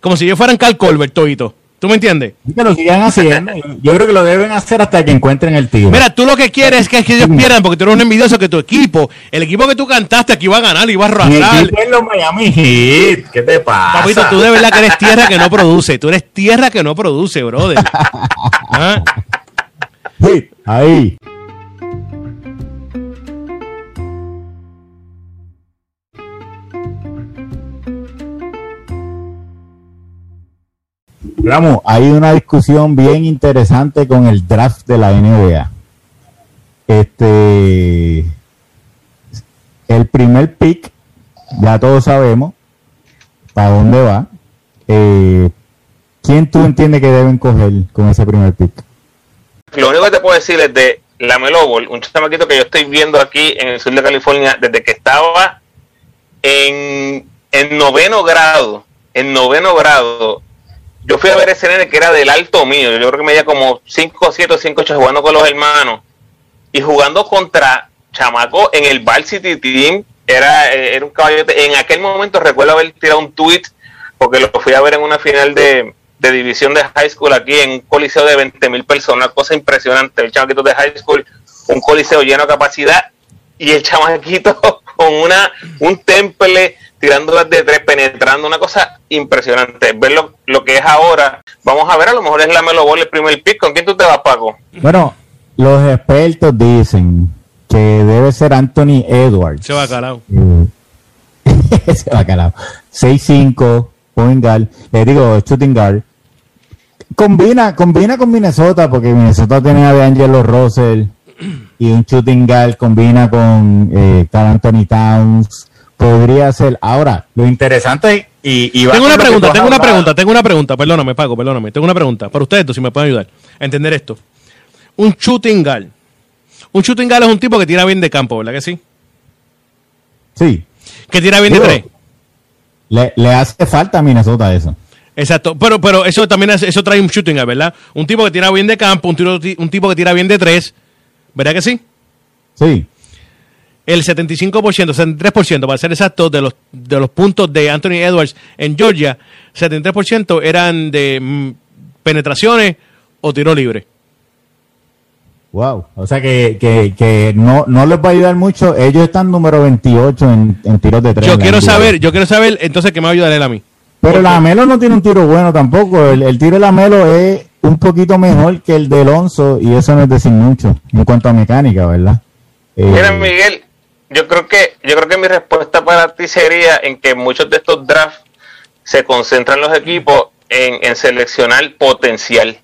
como si ellos fueran Cal Colbert toitos. ¿Tú me entiendes? Que lo sigan haciendo. Yo creo que lo deben hacer hasta que encuentren el tiro. Mira, tú lo que quieres es que, que ellos pierdan porque tú eres un envidioso que tu equipo, el equipo que tú cantaste aquí iba a ganar y iba a Mi arrasar. equipo es los Miami Heat. ¿Qué te pasa? Papito, tú de verdad que eres tierra que no produce. Tú eres tierra que no produce, brother. ¿Ah? Ahí. Ramos, hay una discusión bien interesante con el draft de la NBA. Este, el primer pick, ya todos sabemos para dónde va. Eh, ¿Quién tú entiendes que deben coger con ese primer pick? Lo único que te puedo decir es de la Melo un chamaquito que yo estoy viendo aquí en el sur de California desde que estaba en, en noveno grado. En noveno grado, yo fui a ver ese nene que era del alto mío. Yo creo que medía como 5, 7 o 5, 8 jugando con los hermanos. Y jugando contra Chamaco en el Val City Team. Era, era un caballote. En aquel momento recuerdo haber tirado un tweet porque lo fui a ver en una final de, de división de high school aquí en un coliseo de 20 mil personas. Cosa impresionante. El chamaquito de high school, un coliseo lleno de capacidad. Y el chamaquito con una un temple tirándolas de tres, penetrando, una cosa impresionante. Ver lo, lo que es ahora. Vamos a ver, a lo mejor es la Melo Ball el primer pick. ¿Con quién tú te vas, Paco? Bueno, los expertos dicen que debe ser Anthony Edwards. Se va calado. Eh, se va calado. 6'5, point guard, le digo shooting guard. Combina, combina con Minnesota, porque Minnesota tiene a D'Angelo Russell y un shooting guard combina con eh, Carl Anthony Towns. Podría ser. Ahora, lo interesante y, y Tengo una pregunta, tengo una pregunta, tengo una pregunta. Perdóname, Paco, perdóname. Tengo una pregunta. Para ustedes si me pueden ayudar a entender esto. Un shooting guard. Un shooting guard es un tipo que tira bien de campo, ¿verdad que sí? Sí. Que tira bien de tres. Le, le hace falta a Minnesota eso. Exacto, pero, pero eso también hace- eso trae un shooting guard, ¿verdad? Un tipo que tira bien de campo, un, tiro- un tipo que tira bien de tres, ¿verdad que sí? Sí. El 75%, 73%, para ser exacto, de los, de los puntos de Anthony Edwards en Georgia, 73% eran de mm, penetraciones o tiro libre. Wow. O sea que, que, que no, no les va a ayudar mucho. Ellos están número 28 en, en tiros de tres. Yo quiero saber, yo quiero saber, entonces, ¿qué me va a ayudar él a mí? Pero la Melo no tiene un tiro bueno tampoco. El, el tiro de la Melo es un poquito mejor que el de Alonso y eso no es decir mucho en cuanto a mecánica, ¿verdad? Eh, Miguel, yo creo que yo creo que mi respuesta para ti sería en que muchos de estos drafts se concentran los equipos en, en seleccionar potencial.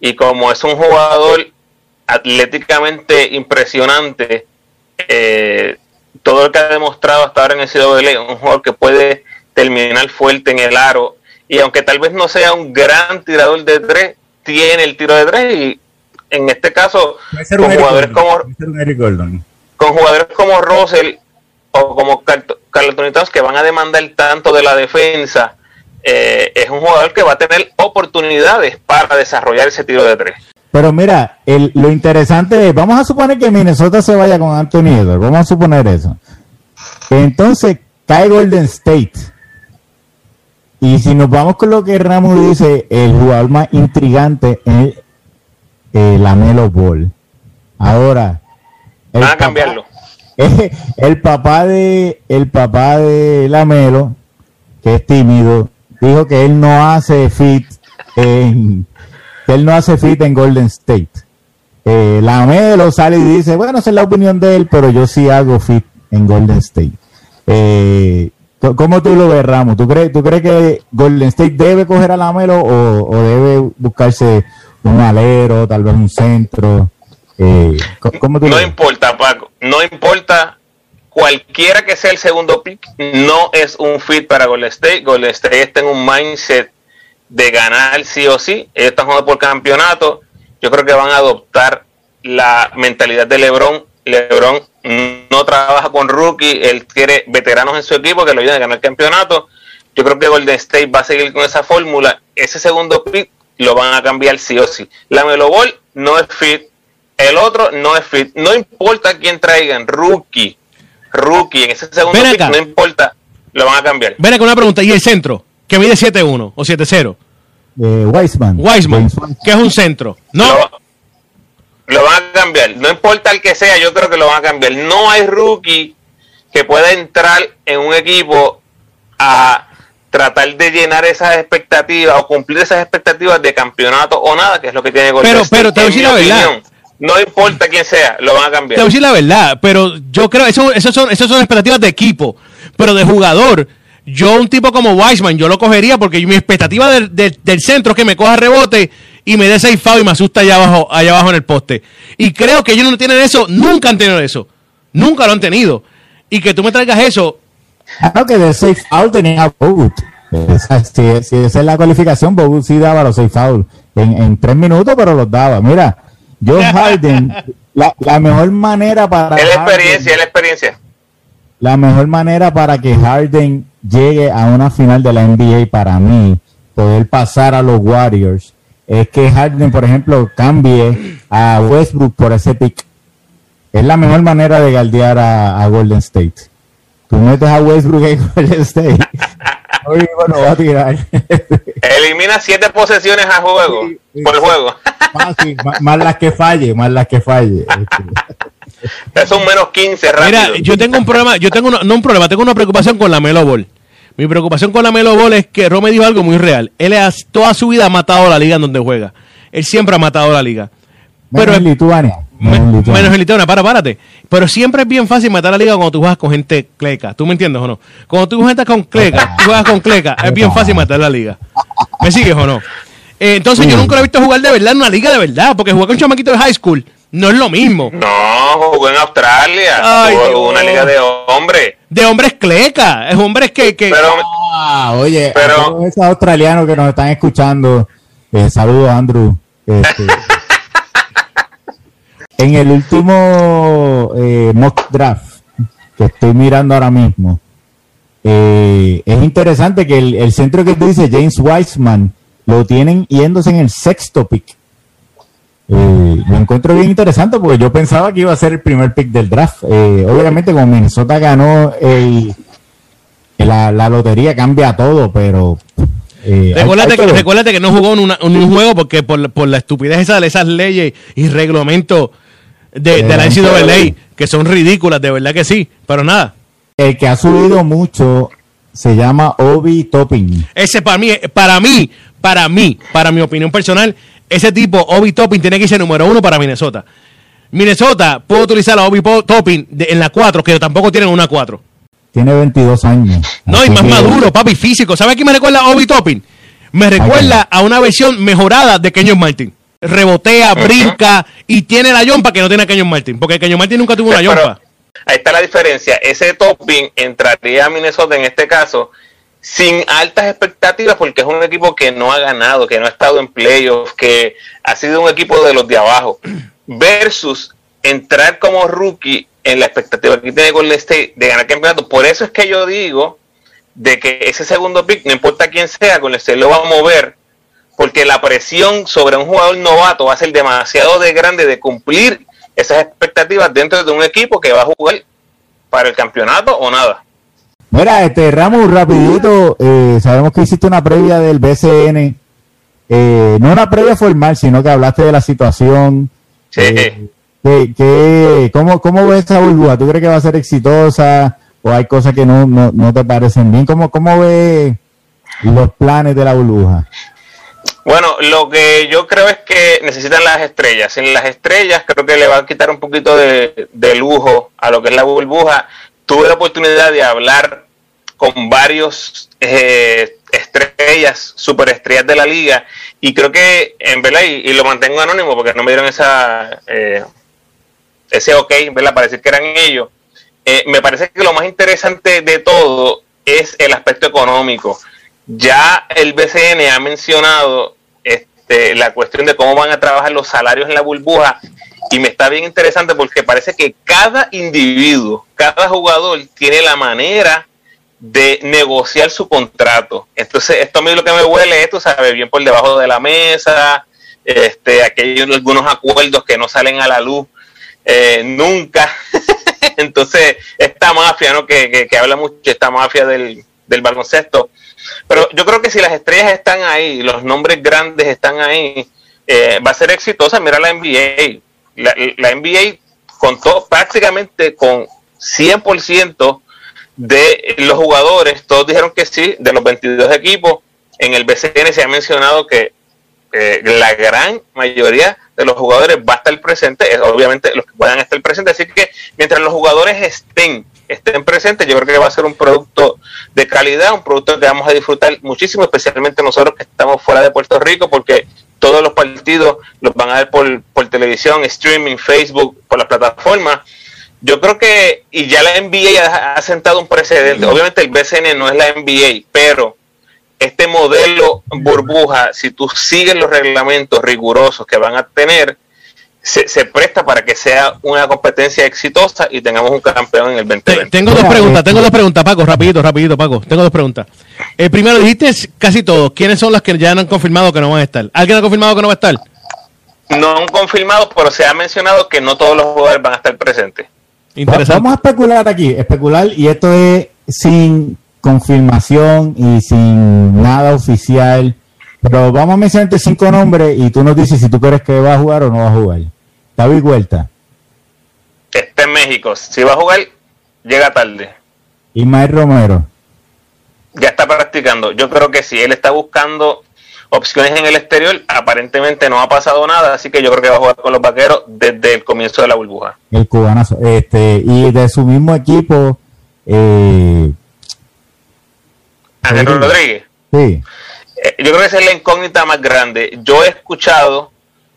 Y como es un jugador atléticamente impresionante, eh, todo lo que ha demostrado hasta ahora en el CWL, un jugador que puede terminar fuerte en el aro. Y aunque tal vez no sea un gran tirador de tres, tiene el tiro de tres. Y en este caso, con jugadores Gordon, como con jugadores como Russell o como Car- Carl Anthony Towns que van a demandar tanto de la defensa, eh, es un jugador que va a tener oportunidades para desarrollar ese tiro de tres. Pero mira, el, lo interesante es, vamos a suponer que Minnesota se vaya con Anthony Edwards, vamos a suponer eso. Entonces cae Golden State. Y si nos vamos con lo que Ramos dice, el jugador más intrigante es eh, la Melo Ball. Ahora, el Van a papá- cambiarlo. el papá de el papá de Lamelo, que es tímido, dijo que él no hace fit en que él no hace fit en Golden State. Eh, Lamelo sale y dice, bueno, esa es la opinión de él, pero yo sí hago fit en Golden State. Eh, ¿Cómo tú lo ves, Ramos? ¿Tú crees, ¿Tú crees que Golden State debe coger a Lamelo o, o debe buscarse un alero, tal vez un centro? Eh, c- ¿Cómo tú lo No ves? importa, Paco, no importa cualquiera que sea el segundo pick, no es un fit para Golden State. Golden State está en un mindset de ganar sí o sí. Ellos están jugando por campeonato. Yo creo que van a adoptar la mentalidad de LeBron. LeBron no trabaja con rookie, él quiere veteranos en su equipo que lo ayuden a ganar el campeonato. Yo creo que Golden State va a seguir con esa fórmula. Ese segundo pick lo van a cambiar sí o sí. La Melo Ball no es fit, el otro no es fit. No importa quién traigan, rookie rookie en ese segundo Ven pick, acá. no importa, lo van a cambiar. Ven acá una pregunta. ¿Y el centro? Que mide 7-1 o 7-0. Eh. Wiseman, James que es un centro. No, Lo, van a cambiar. No importa el que sea, yo creo que lo van a cambiar. No hay rookie que pueda entrar en un equipo a tratar de llenar esas expectativas o cumplir esas expectativas de campeonato o nada, que es lo que tiene Golden Pero- State. pero te voy a decir la verdad. No importa quién sea, lo van a te cambiar. voy a decir la verdad, pero yo creo, eso, eso son, esas son expectativas de equipo, pero de jugador. Yo, un tipo como Wiseman, yo lo cogería porque mi expectativa del, del- del centro es que me coja rebote y me dé seis foul y me asusta allá abajo, allá abajo en el poste. Y creo que ellos no tienen eso, nunca han tenido eso. Nunca lo han tenido. Y que tú me traigas eso, no, que de safe foul tenía Bogut. Esa- Si, si esa es la cualificación, Bogut sí daba los safe foul en, en tres minutos, pero los daba. Mira, Joe Harden, la, la mejor manera para Es la Harden- experiencia, es la experiencia. la mejor manera para que Harden llegue a una final de la NBA para mí, poder pasar a los Warriors, es que Harden, por ejemplo, cambie a Westbrook por ese pick. Es la mejor manera de galdear a, a Golden State. Tú metes a Westbrook en Golden State. Oye, bueno, va a tirar. Elimina siete posesiones a juego, Sí, sí. por juego. Más, más las que falle, más las que falle. Eso es un menos 15 rápido. Mira, yo tengo un problema, yo tengo una- no un problema, tengo una preocupación con la Melo Ball. Mi preocupación con la Melo Ball es que Rome dijo algo muy real. Él ha- toda su vida ha matado la liga en donde juega. Él siempre ha matado la liga. menos Pero en Lituania. Me- menos en Lituania. para, párate. Pero siempre es bien fácil matar a la liga cuando tú juegas con gente cleca. ¿Tú me entiendes o no? Cuando tú juegas con cleca, tú juegas con cleca, es bien fácil matar la liga. ¿Me sigues o no? Eh, entonces yo nunca lo he visto jugar de verdad en una liga de verdad, porque jugar con un chamaquito de high school no es lo mismo. No, jugó en Australia. Ay, jugó una liga de hombres. De hombres cleca, es hombres que... que Pero Ah, oye, Pero- esos australianos que nos están escuchando, eh, saludos Andrew. Este, en el último eh, mock draft que estoy mirando ahora mismo, eh, es interesante que el, el centro que tú dices, James Wiseman, lo tienen yéndose en el sexto pick. Eh, lo encuentro bien interesante porque yo pensaba que iba a ser el primer pick del draft. Eh, obviamente, como Minnesota ganó el, la, la lotería, cambia todo, pero. eh, Recuérdate hay que, ver. recuérdate que no jugó en, una- en un juego porque por, por la estupidez esa de esas leyes y reglamentos de, de la Eh, NCAA, que son ridículas, de verdad que sí, pero nada. El que ha subido mucho se llama Obi Topping. Ese para mí, para mí, para mí, para mi opinión personal, ese tipo, Obi Toppin, tiene que ser número uno para Minnesota. Minnesota puede utilizar a Obi Po- Toppin de- en la 4, que tampoco tienen una 4. Tiene 22 años. No, y más que- maduro, papi, físico. ¿Sabe a quién me recuerda a Obi Toppin? Me recuerda a una versión mejorada de Kenyon Martin. Rebotea, brinca y tiene la yompa que no tiene Kenyon Martin. Porque Kenyon Martin nunca tuvo una yompa. ahí está la diferencia. Ese topping entraría a Minnesota en este caso sin altas expectativas porque es un equipo que no ha ganado, que no ha estado en playoffs, que ha sido un equipo de los de abajo. Versus entrar como rookie en la expectativa que tiene Golden State de ganar campeonato. Por eso es que yo digo de que ese segundo pick, no importa quién sea, Golden State lo va a mover porque la presión sobre un jugador novato va a ser demasiado de grande de cumplir esas expectativas dentro de un equipo que va a jugar para el campeonato o nada. Mira, este Ramos, rapidito, eh, sabemos que hiciste una previa del BCN, eh, no una previa formal, sino que hablaste de la situación. Sí. Eh, ¿qué- qué- cómo, ¿Cómo ves esa burbuja? ¿Tú crees que va a ser exitosa o hay cosas que no, no, no te parecen bien? ¿Cómo, ¿Cómo ves los planes de la burbuja? Bueno, lo que yo creo es que necesitan las estrellas. Sin las estrellas creo que le va a quitar un poquito de, de lujo a lo que es la burbuja. Tuve la oportunidad de hablar con varios eh, estrellas, superestrellas de la liga, y creo que en verdad, y, lo mantengo anónimo porque no me dieron esa eh, ese ok, ¿verdad? Para decir que eran ellos. Eh, me parece que lo más interesante de todo es el aspecto económico. Ya el BCN ha mencionado este, la cuestión de cómo van a trabajar los salarios en la burbuja y me está bien interesante porque parece que cada individuo, cada jugador tiene la manera de negociar su contrato. Entonces, esto a mí lo que me huele es, tú sabes, bien por debajo de la mesa, este, aquí hay algunos acuerdos que no salen a la luz eh, nunca. entonces esta mafia, ¿no? Que, que, habla mucho, esta mafia del, del baloncesto. Pero yo creo que si las estrellas están ahí, los nombres grandes están ahí, eh, va a ser exitosa. Mira la NBA. La, la NBA contó prácticamente con 100% de los jugadores, todos dijeron que sí, de los 22 equipos. En el BCN se ha mencionado que eh, la gran mayoría de los jugadores va a estar presente, es obviamente los que puedan estar presentes, así que mientras los jugadores estén estén presentes, yo creo que va a ser un producto de calidad, un producto que vamos a disfrutar muchísimo, especialmente nosotros que estamos fuera de Puerto Rico, porque todos los partidos los van a ver por, por televisión, streaming, Facebook, por las plataformas. Yo creo que, y ya la NBA ha, sentado un precedente, obviamente el BCN no es la NBA, pero este modelo burbuja, si tú sigues los reglamentos rigurosos que van a tener, se, se, presta para que sea una competencia exitosa y tengamos un campeón en el 2020. Tengo dos preguntas, tengo dos preguntas, Paco, rapidito, rapidito, Paco. Tengo dos preguntas. El primero, dijiste casi todos. ¿Quiénes son los que ya han confirmado que no van a estar? ¿Alguien ha confirmado que no va a estar? No han confirmado, pero se ha mencionado que no todos los jugadores van a estar presentes. Interesante. Vamos a especular aquí, especular, y esto es sin confirmación y sin nada oficial. Pero vamos a mencionarte cinco nombres y tú nos dices si tú crees que va a jugar o no va a jugar. David Huerta. Está en México. Si va a jugar, llega tarde. Ismael Romero. Ya está practicando. Yo creo que si él está buscando opciones en el exterior, aparentemente no ha pasado nada, así que yo creo que va a jugar con los vaqueros desde el comienzo de la burbuja. El cubanazo. Este, y de su mismo equipo, eh, Ángel Rodríguez. Sí. Eh, yo creo que esa es la incógnita más grande. Yo he escuchado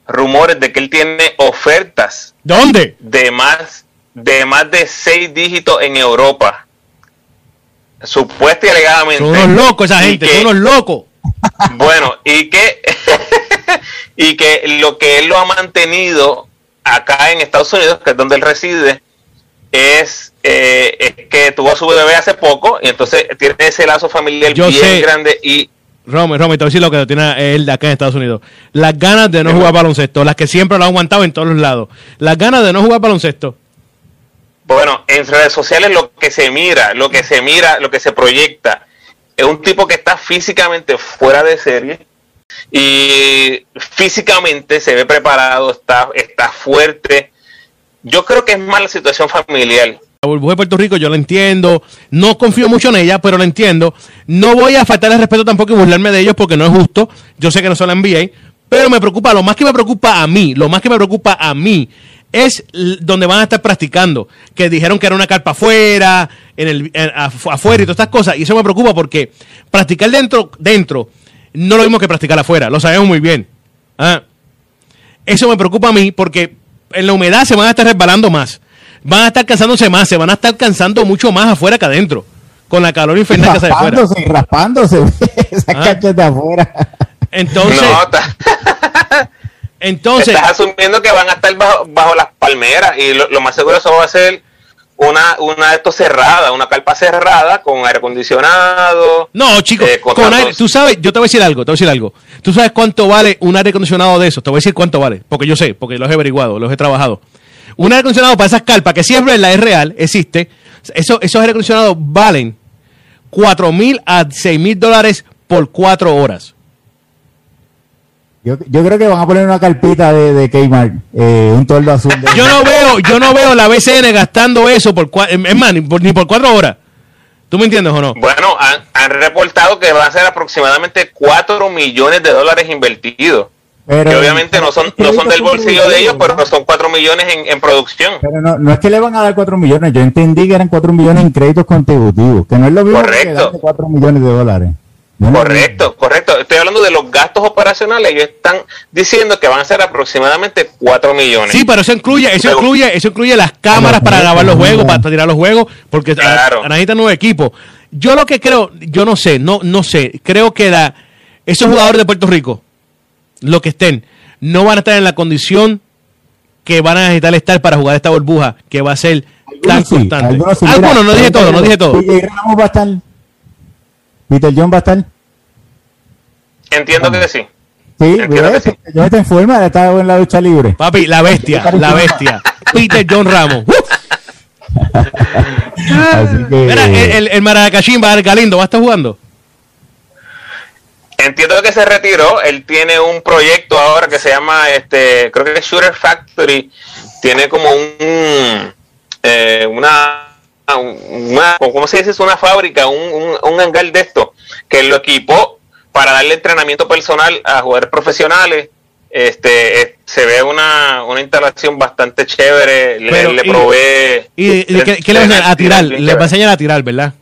rumores de que él tiene ofertas. ¿Dónde? De más de más de seis dígitos en Europa. Supuesta y alegadamente. Son unos locos esa gente, que, son unos locos. Bueno, y que y que lo que él lo ha mantenido acá en Estados Unidos, que es donde él reside, es, eh, es que tuvo a su bebé hace poco y entonces tiene ese lazo familiar Yo bien sé. grande y Romy, Romy, te voy a decir lo que tiene él de acá en Estados Unidos. Las ganas de no jugar baloncesto, las que siempre lo han aguantado en todos los lados. Las ganas de no jugar baloncesto. Bueno, en redes sociales lo que se mira, lo que se mira, lo que se proyecta, es un tipo que está físicamente fuera de serie y físicamente se ve preparado, está, está fuerte. Yo creo que es más la situación familiar. La burbuja de Puerto Rico yo la entiendo, no confío mucho en ella, pero la entiendo. No voy a faltarle respeto tampoco y burlarme de ellos porque no es justo. Yo sé que no son la NBA, pero me preocupa, lo más que me preocupa a mí, lo más que me preocupa a mí es donde van a estar practicando. Que dijeron que era una carpa afuera, en el, afuera y todas estas cosas. Y eso me preocupa porque practicar dentro, dentro, no lo mismo que practicar afuera. Lo sabemos muy bien. ¿Ah? Eso me preocupa a mí porque en la humedad se van a estar resbalando más. Van a estar cansándose más, se van a estar cansando mucho más afuera que adentro. Con la calor infernal que sale afuera. Raspándose, raspándose, esas Ah. canchas de afuera. Entonces, no, está- entonces, estás asumiendo que van a estar bajo, bajo las palmeras y lo, lo más seguro eso va a ser una, una de estos cerrada, una carpa cerrada con aire acondicionado. No, chicos, Eh, con aire, tú sabes, yo te voy a decir algo, te voy a decir algo. ¿Tú sabes cuánto vale un aire acondicionado de esos? Te voy a decir cuánto vale, porque yo sé, porque los he averiguado, los he trabajado. Un aire acondicionado para esas carpas, que siempre la es real, existe, eso, esos aire acondicionados valen 4 mil a 6 mil dólares por 4 horas. Yo, yo creo que van a poner una carpita de, de Kmart, eh, un toldo azul. De, Yo no veo, yo no veo la BCN gastando eso por, cua- es más, ni por, ni por 4 horas. ¿Tú me entiendes o no? Bueno, han, han reportado que van a ser aproximadamente 4 millones de dólares invertidos. Pero, que obviamente no son, no son del bolsillo de ellos, pero son 4 millones en, en producción. Pero no, no es que le van a dar 4 millones, yo entendí que eran 4 millones en créditos contributivos, que no es lo mismo que Correcto. darle 4 millones de dólares. No Correcto, correcto. Estoy hablando de los gastos operacionales. Ellos están diciendo que van a ser aproximadamente 4 millones. Sí, pero eso incluye, eso incluye, eso incluye las cámaras para grabar los juegos, para tirar los juegos, porque Claro. necesitan nuevo equipo. Yo lo que creo, yo no sé, no, no sé, creo que la, esos jugadores de Puerto Rico, lo que estén, no van a estar en la condición que van a necesitar estar para jugar esta burbuja, que va a ser tan sí, constante. algunos sí. Algunos, Mira, no dije todo, no dije todo. Ramos va a estar. Peter John va a estar. Entiendo que sí. Sí, Entiendo ¿ves? que sí. John está en forma, está en la lucha libre. Papi, la bestia, la bestia. Peter John Ramos. ¡Uf! Así que. Mira, el, el, el Maracachimba, el Galindo, ¿va a estar jugando? Entiendo que se retiró. Él tiene un proyecto ahora que se llama, este, creo que es Shooter Factory. Tiene como un, eh, una, una, ¿cómo se dice? Es una fábrica, un, un, un hangar de esto, que lo equipó para darle entrenamiento personal a jugadores profesionales. Este, eh, se ve una, una instalación bastante chévere. Le, Pero, le y- provee. ¿Y, y qué, qué le va a enseñar? A tirar, le va a enseñar a tirar, ¿verdad?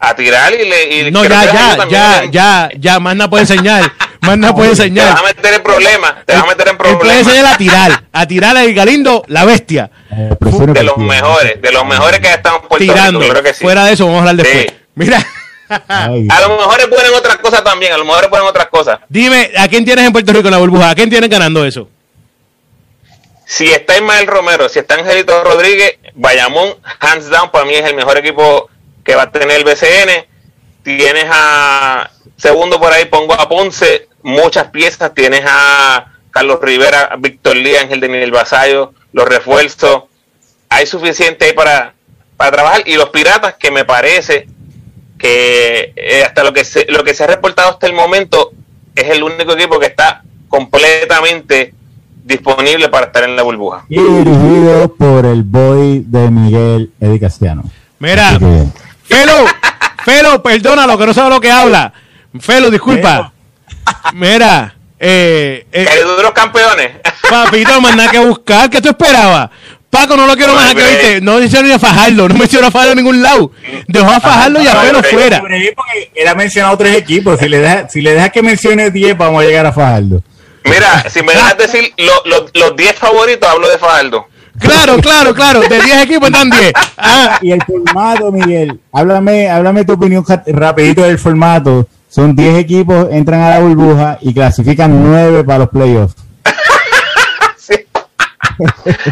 A tirar y le. y No, ya, ya, ya, ya, ya, más nada puede enseñar, más nada puede Te vas a enseñar. meter en problemas. Te vas a meter en Él puede problemas. enseñar a tirar, a tirar al Galindo, la bestia, eh, De los mejores, de los mejores que están Puerto tirando. Rico, creo que sí. Fuera de eso, vamos a hablar después. Sí. Mira, Ay, A lo mejor le ponen otras cosas también, a lo mejor le ponen otras cosas. dime, ¿a quién tienes en Puerto Rico en la burbuja? ¿A quién tienes ganando eso? Si está Ismael Romero, si está Angelito Rodríguez, Bayamón, hands down, para mí es el mejor equipo que va a tener el BCN. Tienes a segundo por ahí, pongo a Ponce, muchas piezas. Tienes a Carlos Rivera, a Víctor Lía, Ángel Daniel Basayo, los refuerzos. Hay suficiente ahí para, para trabajar. Y los Piratas, que me parece que eh, hasta lo que, se, lo que se ha reportado hasta el momento, es el único equipo que está completamente disponible para estar en la burbuja. Y dirigido por el boy de Miguel Eddie Castellano. Mira, Así que- Felo, Felo, perdónalo, que no sabe lo que habla. Felo, disculpa. Mira, eh, eh, Que duros campeones. papito, más nada que buscar, ¿qué tú esperabas? Paco, no lo quiero más aquí. ¿viste? No mencionó ni a Fajardo, no mencionó a Fajardo en ningún lado. Dejó a Fajardo y a Hombre. Felo fuera. Él ha mencionado tres equipos. Si le dejas si le dejas que mencione 10, vamos a llegar a Fajardo. Mira, si me dejas decir lo- lo- los 10 favoritos, hablo de Fajardo. Claro, claro, claro. De 10 equipos están 10. Ah, Y el formato, Miguel. Háblame, háblame tu opinión rapidito del formato. Son 10 equipos, entran a la burbuja y clasifican 9 para los playoffs. Sí.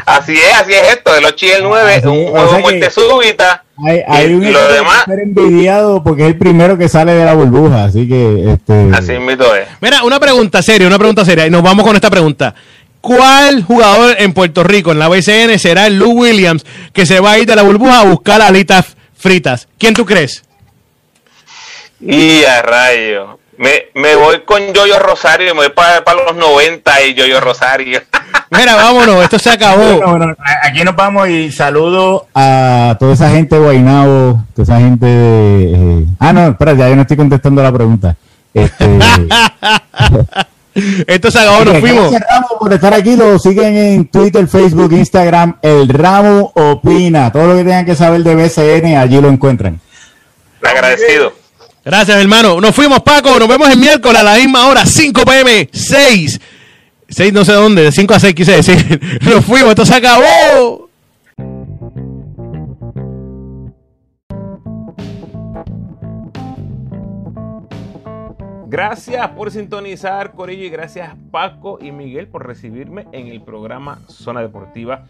Así es, así es esto, el 8 y el 9, Así un es, o juego sea de muerte súbita. Hay, hay un lo demás, envidiado porque es el primero que sale de la burbuja. Así que, este. así mismo es. Mira, una pregunta seria, una pregunta seria. Y nos vamos con esta pregunta. ¿Cuál jugador en Puerto Rico, en la BCN, será el Lou Williams que se va a ir de la burbuja a buscar alitas fritas? ¿Quién tú crees? Y a rayo. Me, me voy con Yoyo Rosario, me voy para, para los 90 y Yoyo Rosario. Mira, vámonos, esto se acabó. Bueno, bueno, a- aquí nos vamos y saludo a toda esa gente de Guaynabo, toda esa gente de... eh, ah, no, espera, ya yo no estoy contestando la pregunta. Este, Esto se acabó, nos fuimos. Gracias, Ramo, por estar aquí. Lo siguen en Twitter, Facebook, Instagram. El Ramo Opina. Todo lo que tengan que saber de BCN, allí lo encuentran. Agradecido. Gracias, hermano. Nos fuimos, Paco. Nos vemos el miércoles a la misma hora, 5 pm, 6. 6 no sé dónde, de 5 a 6 quise decir. Nos fuimos, esto se acabó. Gracias por sintonizar, Corillo, y gracias Paco y Miguel por recibirme en el programa Zona Deportiva.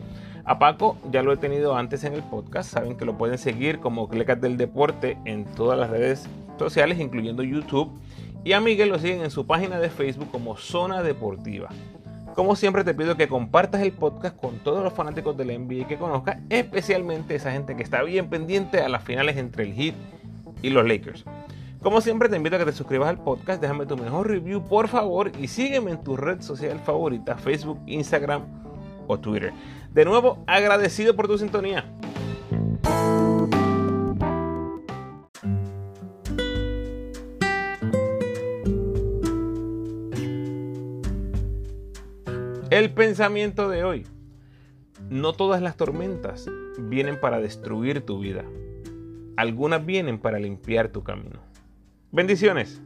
A Paco ya lo he tenido antes en el podcast, saben que lo pueden seguir como Clecas del Deporte en todas las redes sociales, incluyendo YouTube. Y a Miguel lo siguen en su página de Facebook como Zona Deportiva. Como siempre te pido que compartas el podcast con todos los fanáticos de la NBA que conozcas, especialmente esa gente que está bien pendiente a las finales entre el Heat y los Lakers. Como siempre te invito a que te suscribas al podcast, déjame tu mejor review por favor y sígueme en tu red social favorita, Facebook, Instagram o Twitter. De nuevo, agradecido por tu sintonía. El pensamiento de hoy. No todas las tormentas vienen para destruir tu vida. Algunas vienen para limpiar tu camino. Bendiciones.